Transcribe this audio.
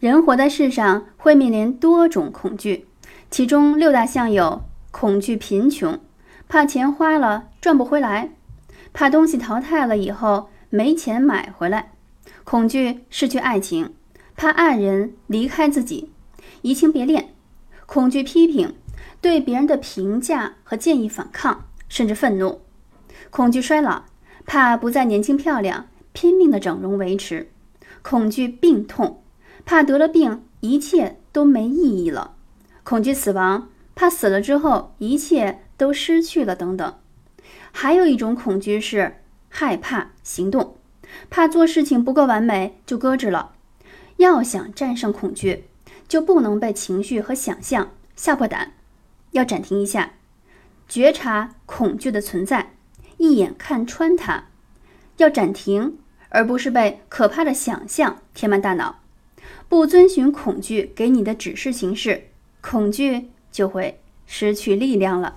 人活在世上会面临多种恐惧，其中六大项有：恐惧贫穷，怕钱花了赚不回来；怕东西淘汰了以后没钱买回来；恐惧失去爱情，怕爱人离开自己，移情别恋；恐惧批评，对别人的评价和建议反抗，甚至愤怒；恐惧衰老，怕不再年轻漂亮，拼命的整容维持；恐惧病痛。怕得了病，一切都没意义了；恐惧死亡，怕死了之后一切都失去了等等。还有一种恐惧是害怕行动，怕做事情不够完美就搁置了。要想战胜恐惧，就不能被情绪和想象吓破胆，要暂停一下，觉察恐惧的存在，一眼看穿它。要暂停，而不是被可怕的想象填满大脑。不遵循恐惧给你的指示行事，恐惧就会失去力量了。